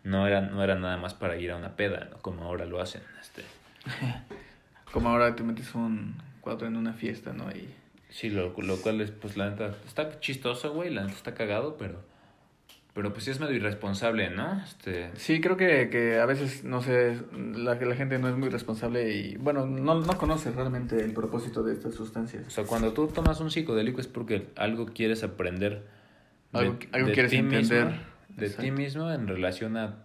no era, no era nada más para ir a una peda, ¿no? Como ahora lo hacen, este. *laughs* Como ahora te metes un cuatro en una fiesta, ¿no? Y... Sí, lo, lo cual es, pues la neta, está chistoso, güey, la neta está cagado, pero... Pero pues sí es medio irresponsable, ¿no? Este... Sí, creo que, que a veces, no sé, la, la gente no es muy responsable y, bueno, no, no conoce realmente el propósito de estas sustancias. O sea, cuando tú tomas un psicodélico es porque algo quieres aprender de, algo, algo de quieres entender. Mismo, de ti mismo en relación a,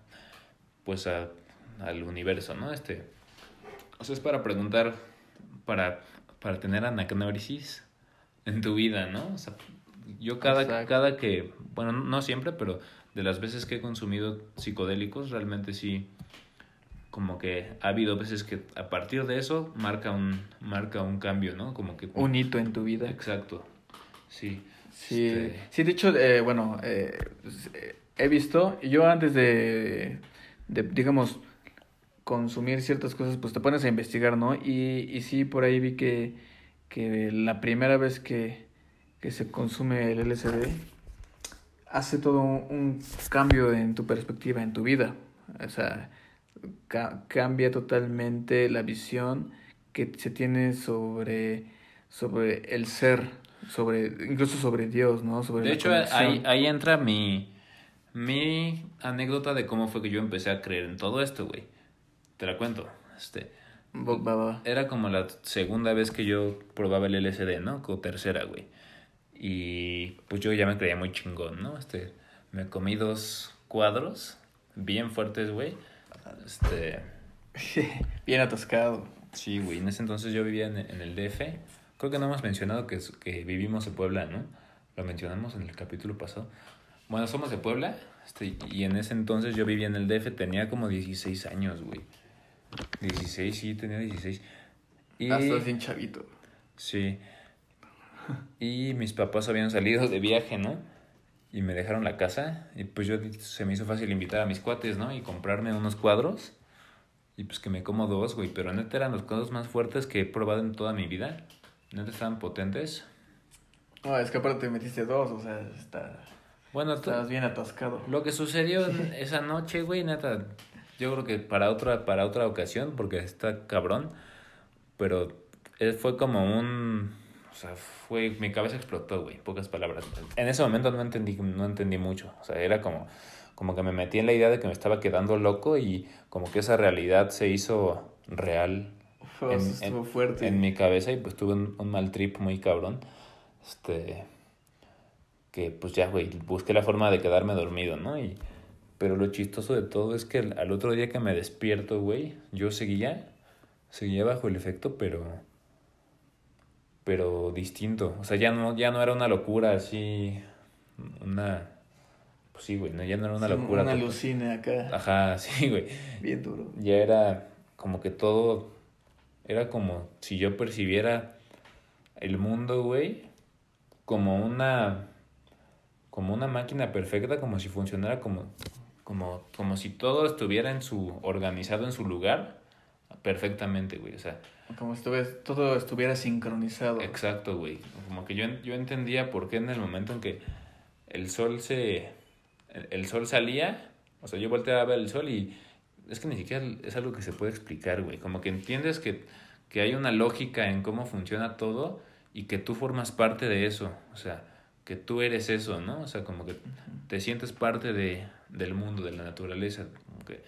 pues, a, al universo, ¿no? Este... sea, es para preguntar, para, para tener anagnórisis en tu vida, ¿no? O sea, yo cada, cada que, bueno, no siempre, pero de las veces que he consumido psicodélicos, realmente sí, como que ha habido veces que a partir de eso marca un, marca un cambio, ¿no? Como que... Un hito en tu vida. Exacto, sí. Sí, este sí de hecho, eh, bueno, eh, he visto, yo antes de, de, digamos, consumir ciertas cosas, pues te pones a investigar, ¿no? Y, y sí, por ahí vi que, que la primera vez que, que se consume el LSD hace todo un, cambio en tu perspectiva, en tu vida. O sea, cambia totalmente la visión que se tiene sobre, sobre el ser, sobre incluso sobre Dios, ¿no? Sobre de hecho, ahí, ahí entra mi, mi anécdota de cómo fue que yo empecé a creer en todo esto, güey. Te la cuento. Este, era como la segunda vez que yo probaba el LSD, ¿no? O tercera, güey. Y pues yo ya me creía muy chingón, ¿no? Este, me comí dos cuadros bien fuertes, güey. Este... *laughs* bien atascado. Sí, güey. En ese entonces yo vivía en, el DF. Creo que no hemos mencionado que, que vivimos en Puebla, ¿no? Lo mencionamos en el capítulo pasado. Bueno, somos de Puebla. Este, y en ese entonces yo vivía en el DF. Tenía como 16 años, güey. 16, sí, tenía 16. Y... Ah, estás bien chavito. Sí. Y mis papás habían salido de viaje, ¿no? Y me dejaron la casa. Y pues yo se me hizo fácil invitar a mis cuates, ¿no? Y comprarme unos cuadros. Y pues que me como dos, güey. Pero neta eran los cuadros más fuertes que he probado en toda mi vida. Neta estaban potentes. No, es que aparte te metiste dos, o sea, está... Bueno, Estabas bien atascado. Lo que sucedió esa noche, güey, neta, yo creo que para otra, para otra ocasión, porque está cabrón. Pero fue como un. O sea, fue. Mi cabeza explotó, güey, pocas palabras. En ese momento no entendí, no entendí mucho. O sea, era como, como que me metí en la idea de que me estaba quedando loco y como que esa realidad se hizo real. *laughs* en, fuerte. En mi cabeza y pues tuve un, un mal trip muy cabrón. Este. Que pues ya, güey, busqué la forma de quedarme dormido, ¿no? Y pero lo chistoso de todo es que al otro día que me despierto, güey, yo seguía, seguía bajo el efecto, pero, pero distinto. O sea, ya no, ya no era una locura así, una, pues sí, güey, no, ya no era una locura. Una alucina acá. Ajá, *laughs* sí, güey. Bien duro. Ya era como que todo, era como si yo percibiera el mundo, güey, como una, como una máquina perfecta, como si funcionara como como, como si todo estuviera en su, organizado en su lugar perfectamente, güey, o sea. Como si todo estuviera sincronizado. Exacto, güey. Como que yo, yo entendía por qué en el momento en que el sol se, el, sol salía, o sea, yo volteaba a ver el sol y es que ni siquiera es algo que se puede explicar, güey. Como que entiendes que, que hay una lógica en cómo funciona todo y que tú formas parte de eso, o sea, que tú eres eso, ¿no? O sea, como que te sientes parte de, del mundo, de la naturaleza, como que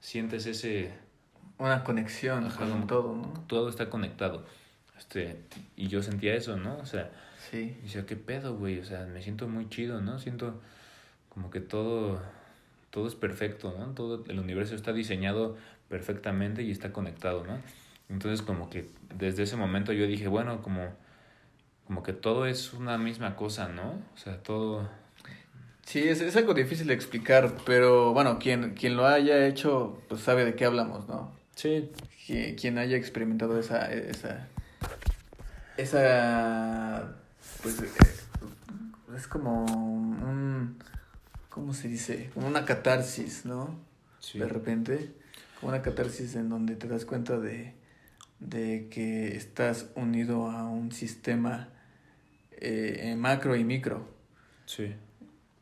sientes ese... Una conexión con todo, ¿no? Todo está conectado. Este, y yo sentía eso, ¿no? O sea, sí. decía, ¿qué pedo, güey? O sea, me siento muy chido, ¿no? Siento como que todo, todo es perfecto, ¿no? Todo el universo está diseñado perfectamente y está conectado, ¿no? Entonces como que desde ese momento yo dije, bueno, como, como que todo es una misma cosa, ¿no? O sea, todo, Sí, es, es, algo difícil de explicar, pero bueno, quien, quien lo haya hecho, pues sabe de qué hablamos, ¿no? Sí. Quien, haya experimentado esa, esa, esa, pues eh, es como un, ¿cómo se dice? Como una catarsis, ¿no? Sí. De repente, como una catarsis en donde te das cuenta de, de que estás unido a un sistema eh, macro y micro. Sí.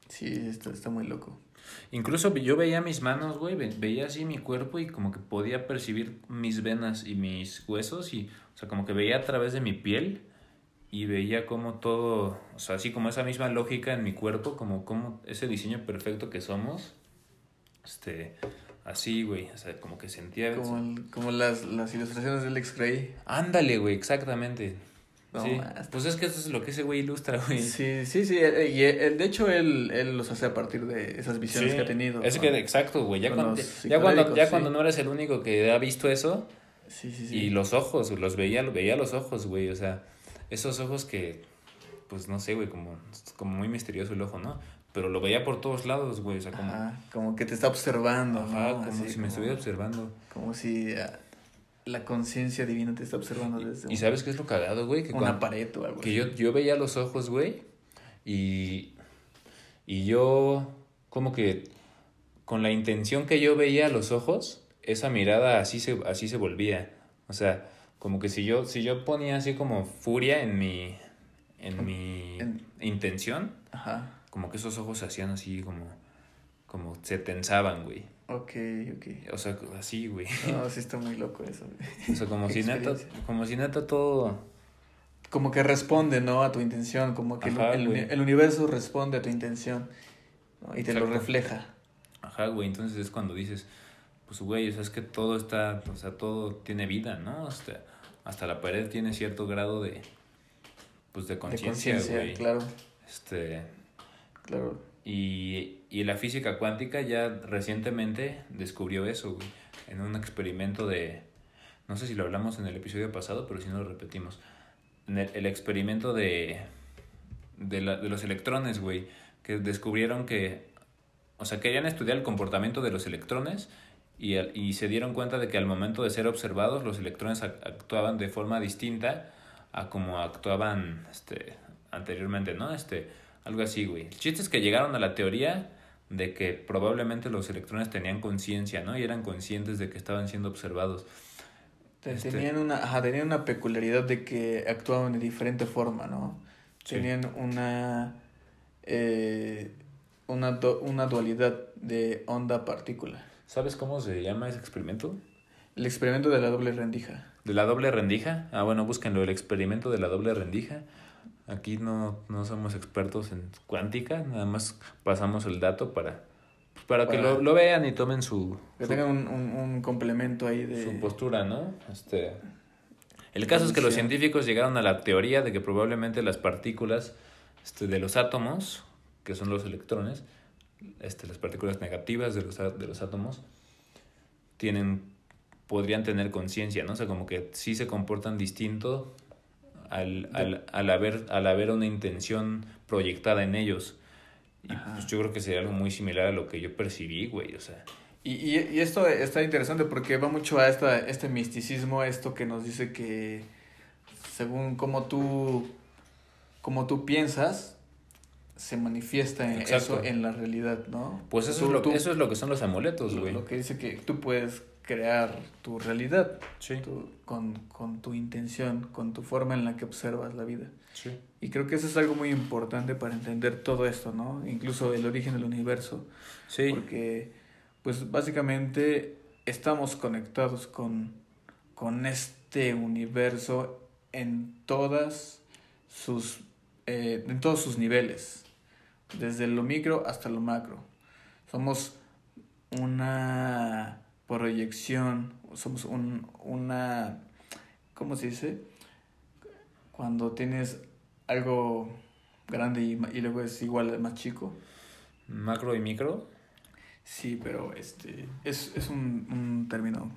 Sí, esto está muy loco. Incluso yo veía mis manos, güey, veía así mi cuerpo y como que podía percibir mis venas y mis huesos y, o sea, como que veía a través de mi piel y veía como todo, o sea, así como esa misma lógica en mi cuerpo, como, como ese diseño perfecto que somos, este, así, güey, o sea, como que sentía... Como, como las, las ilustraciones del X-Ray. Ándale, güey, exactamente sí. Pues es que eso es lo que ese güey ilustra, güey. Sí, sí, sí. Eh, y de hecho él, él los hace a partir de esas visiones que ha tenido. Es que, exacto, güey. Ya, cuando, ya, cuando, ya cuando no eres el único que ha visto eso, Sí, sí, sí. Y los ojos, los veía, veía los ojos, güey, o sea, esos ojos que, pues no sé, güey, como, como muy misterioso el ojo, ¿no? Pero lo veía por todos lados, güey, o sea, como... Ajá, como que te está observando, Ajá, ¿no? como Así, si me estuviera observando. Como si ah, la conciencia divina te está observando desde ¿Y sabes qué es lo cagado, güey? Que una cuando- pared o algo Que así. yo, yo veía los ojos, güey, y, y yo como que con la intención que yo veía los ojos, esa mirada así se, así se volvía. O sea, como que si yo, si yo ponía así como furia en mi, en mi En- intención, Ajá. como que esos ojos se hacían así como, como se tensaban, güey. Ok, ok. O sea, así, güey. No, sí está muy loco eso. güey. O sea, como *laughs* si neta, como si neta todo... Como que responde, ¿no? A tu intención, como que el- Ajá, el, güey. uni- el universo responde a tu intención ¿no? y te lo refleja. Ajá, güey, entonces es cuando dices, pues, güey, o sea, es que todo está, o sea, todo tiene vida, ¿no? Hasta, hasta la pared tiene cierto grado de, pues, de De conciencia, conciencia, güey. claro, Este, claro. y, y la física cuántica ya recientemente descubrió eso, güey, en un experimento de, no sé si lo hablamos en el episodio pasado, pero si no lo repetimos, en el, experimento de, de, la- de los electrones, güey, que descubrieron que, o sea, querían estudiar el comportamiento de los electrones y, al- y se dieron cuenta de que al momento de ser observados los electrones ac- actuaban de forma distinta a como actuaban este, anteriormente, ¿no? Este, algo así, güey. El chiste es que llegaron a la teoría de que probablemente los electrones tenían conciencia, ¿no? Y eran conscientes de que estaban siendo observados. Te- Este- Tenían, una, ajá, tenían una peculiaridad de que actuaban de diferente forma, ¿no? Sí. Tenían una, eh, una, du- una dualidad de onda-partícula. ¿Sabes cómo se llama ese experimento? El experimento de la doble rendija. ¿De la doble rendija? Ah, bueno, búsquenlo, el experimento de la doble rendija. Aquí no, no somos expertos en cuántica, nada más pasamos el dato para, pues, para que lo, lo vean y tomen su, Que su, tengan un, un, un complemento ahí de... su postura, ¿no? Este, el caso es que los científicos llegaron a la teoría de que probablemente las partículas este, de los átomos, que son los electrones, este, las partículas negativas de los, de los átomos, tienen, podrían tener conciencia, ¿no? O sea, como que sí se comportan distinto al, al, al, haber, al haber una intención proyectada en ellos. Y Ajá. pues yo creo que sería algo muy similar a lo que yo percibí, güey, o sea. Y, y, y esto está interesante porque va mucho a esta, este misticismo, esto que nos dice que según cómo tú, como tú piensas, se manifiesta Exacto. eso en la realidad, ¿no? Pues eso, Tú- es lo, tú- eso es lo que son los amuletos, güey. lo que dice que tú puedes crear tu realidad Sí, con, con tu intención, con tu forma en la que observas la vida. sí. Y creo que eso es algo muy importante para entender todo esto, ¿no? Incluso el origen del universo. Sí, Porque, pues básicamente estamos conectados con, con este universo en todas sus, eh, en todos sus niveles, desde lo micro hasta lo macro. Somos una proyección, somos un, una, ¿cómo se dice? Cuando tienes algo grande y, y luego es igual al más chico. macro y micro. Sí, pero este es, es un, un término.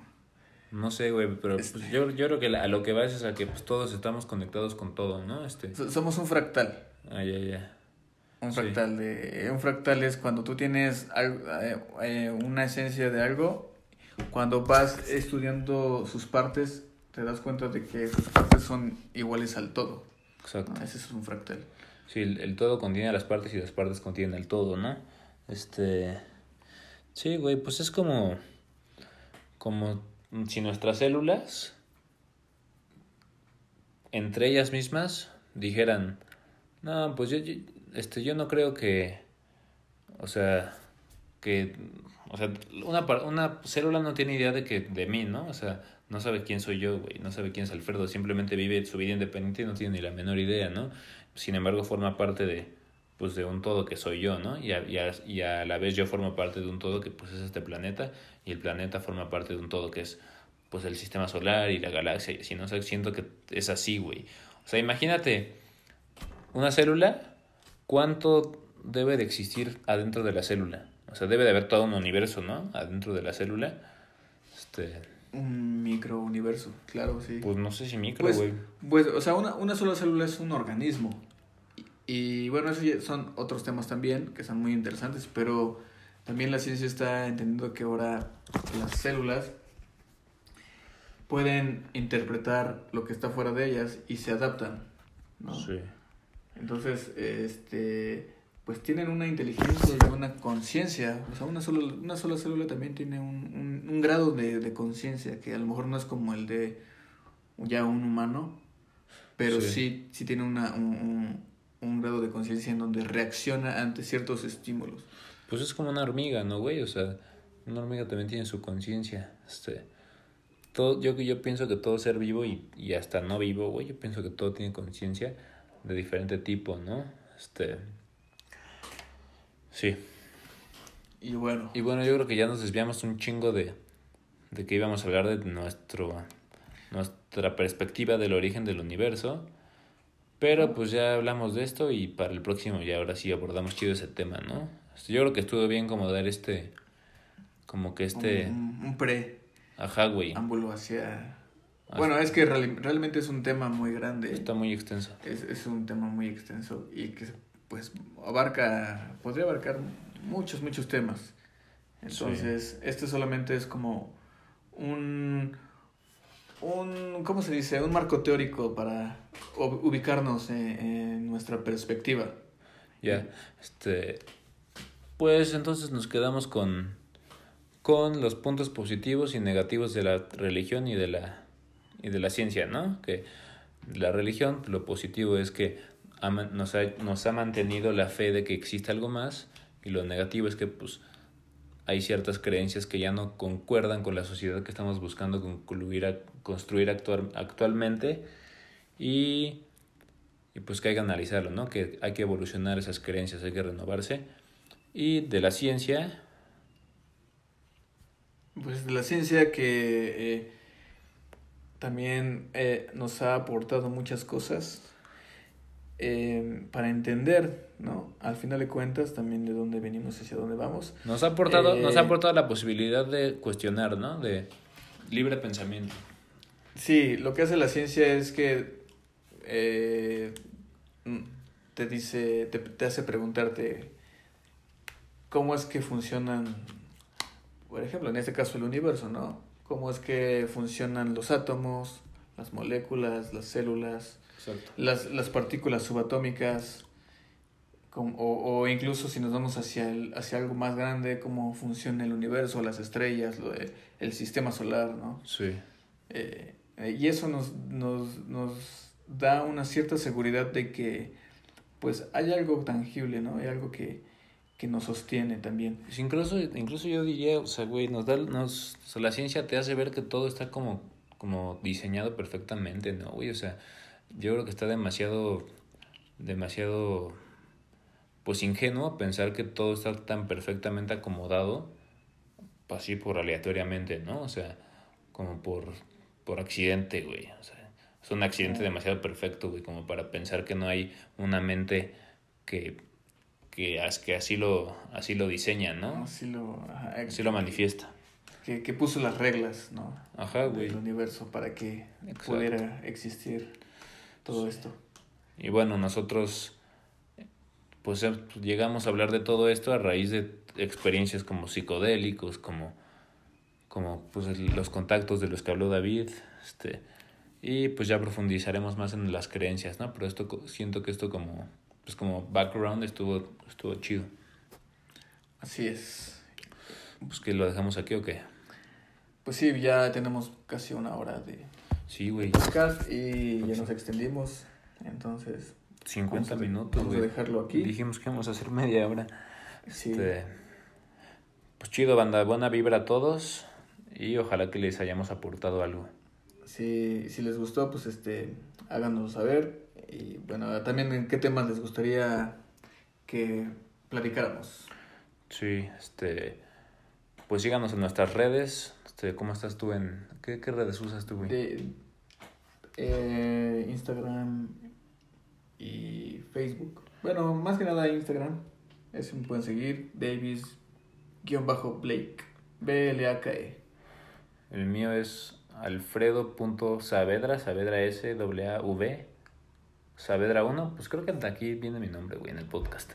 No sé, güey, pero Este- pues, yo, yo creo que a lo que vas es a que pues, todos estamos conectados con todo, ¿no? Este, So- Somos un fractal. ah, ya, ya. Un Sí. fractal de un fractal es cuando tú tienes algo, eh, eh, una esencia de algo, cuando vas estudiando sus partes te das cuenta de que sus partes son iguales al todo. Exacto. ¿no? Ese es un fractal. Sí, el, el todo contiene las partes y las partes contienen el todo, ¿no? Este. Sí, güey, pues es como. Como si nuestras células. Entre ellas mismas dijeran. No, pues yo, yo- este, yo no creo que. O sea. Que. O sea, una, una célula no tiene idea de que de mí, ¿no? O sea, no sabe quién soy yo, güey. No sabe quién es Alfredo. Simplemente vive su vida independiente y no tiene ni la menor idea, ¿no? sin embargo forma parte de pues de un todo que soy yo, ¿no? Y a, y a, la vez yo formo parte de un todo que pues es este planeta y el planeta forma parte de un todo que es pues el sistema solar y la galaxia y así, ¿no? O siento que es así, güey. O sea, imagínate una célula, ¿cuánto debe de existir adentro de la célula? O sea, debe de haber todo un universo, ¿no? Adentro de la célula. Este, Un microuniverso, claro, sí. Pues no sé si micro, Pues, güey. Pues, o sea, una, una sola célula es un organismo. Y, y, bueno, esos ya son otros temas también que son muy interesantes, pero también la ciencia está entendiendo que ahora las células pueden interpretar lo que está fuera de ellas y se adaptan, ¿no? Sí. Entonces, este, pues tienen una inteligencia y una conciencia. O sea, una sola, una sola célula también tiene un, un, un grado de, de conciencia que a lo mejor no es como el de ya un humano, pero sí, Sí. sí, tiene una, un, un, un grado de conciencia en donde reacciona ante ciertos estímulos. Pues es como una hormiga, ¿no, güey? O sea, una hormiga también tiene su conciencia. Este, todo, yo, yo pienso que todo ser vivo y, y hasta no vivo, güey, yo pienso que todo tiene conciencia de diferente tipo, ¿no? Este, sí. Y bueno, Y bueno, yo creo que ya nos desviamos un chingo de, de que íbamos a hablar de nuestro, nuestra perspectiva del origen del universo. Pero pues ya hablamos de esto y para el próximo ya ahora sí abordamos chido ese tema, ¿no? Yo creo que estuvo bien como dar este, como que este, un, un pre ajá, güey. ámbulo hacia... Bueno, es que realmente es un tema muy grande. Está muy extenso. Es, es un tema muy extenso y que pues abarca, podría abarcar muchos, muchos temas. Entonces, este solamente es como un, un, ¿cómo se dice? Un marco teórico para ubicarnos en, en nuestra perspectiva. Ya, este, pues entonces nos quedamos con, con los puntos positivos y negativos de la religión y de la, y de la ciencia, ¿no? Que la religión, lo positivo es que nos, ha, nos ha mantenido la fe de que existe algo más y lo negativo es que pues hay ciertas creencias que ya no concuerdan con la sociedad que estamos buscando concluir a, construir actual, actualmente y y pues que hay que analizarlo, ¿no? Que hay que evolucionar esas creencias, hay que renovarse. Y de la ciencia, Pues de la ciencia que eh, también eh, nos ha aportado muchas cosas eh, para entender, ¿no? Al final de cuentas también de dónde venimos y hacia dónde vamos. nos ha aportado, Eh, nos ha aportado la posibilidad de cuestionar, ¿no? De libre pensamiento. Sí, lo que hace la ciencia es que eh, mm, te dice, te, te hace preguntarte cómo es que funcionan, por ejemplo, en este caso el universo, ¿no? Cómo es que funcionan los átomos, las moléculas, las células, Exacto. las, las partículas subatómicas, o, o incluso si nos vamos hacia, el, hacia algo más grande, cómo funciona el universo, las estrellas, lo de- el sistema solar, ¿no? Sí. Eh, eh, y eso nos, nos, nos da una cierta seguridad de que pues hay algo tangible, ¿no? Hay algo que, que nos sostiene también. Pues incluso, incluso yo diría, o sea, güey, nos da, nos, o sea, la ciencia te hace ver que todo está como, como diseñado perfectamente, ¿no, güey? O sea, yo creo que está demasiado, demasiado, pues ingenuo pensar que todo está tan perfectamente acomodado, así por aleatoriamente, ¿no? O sea, como por, por accidente, güey. O sea, es un accidente Ah. demasiado perfecto, güey, como para pensar que no hay una mente que, que, que así, lo, así lo diseña, ¿no? Así lo, ajá, Así lo manifiesta. que, que puso las reglas, ¿no? Ajá, güey. Del universo para que Exacto. pudiera existir todo esto. Y bueno, nosotros pues eh, llegamos a hablar de todo esto a raíz de experiencias como psicodélicos, como, como pues, los contactos de los que habló David, este, y pues ya profundizaremos más en las creencias, ¿no? Pero esto siento que esto como pues como background estuvo estuvo chido. Así es. Pues que lo dejamos aquí o qué? Pues sí, ya tenemos casi una hora de Sí, güey. podcast y ya nos extendimos. Entonces, 50 vamos a- minutos, Vamos a güey. dejarlo aquí. Dijimos que íbamos a hacer media hora. Sí. Este, pues chido, banda. Buena vibra a todos. Y ojalá que les hayamos aportado algo. Si, si les gustó, pues este, háganoslo saber. Y bueno, también en qué temas les gustaría que platicáramos. Sí, este. Pues síganos en nuestras redes. Este, ¿Cómo estás tú en. ¿Qué, qué redes usas tú, güey? De eh, Instagram y Facebook. Bueno, más que nada Instagram. Ese me pueden seguir. Davis-Blake. B-L-A-K-E. El mío es alfredo.saavedra, Saavedra S, A, V, Saavedra 1. Pues creo que hasta aquí viene mi nombre, güey, en el podcast.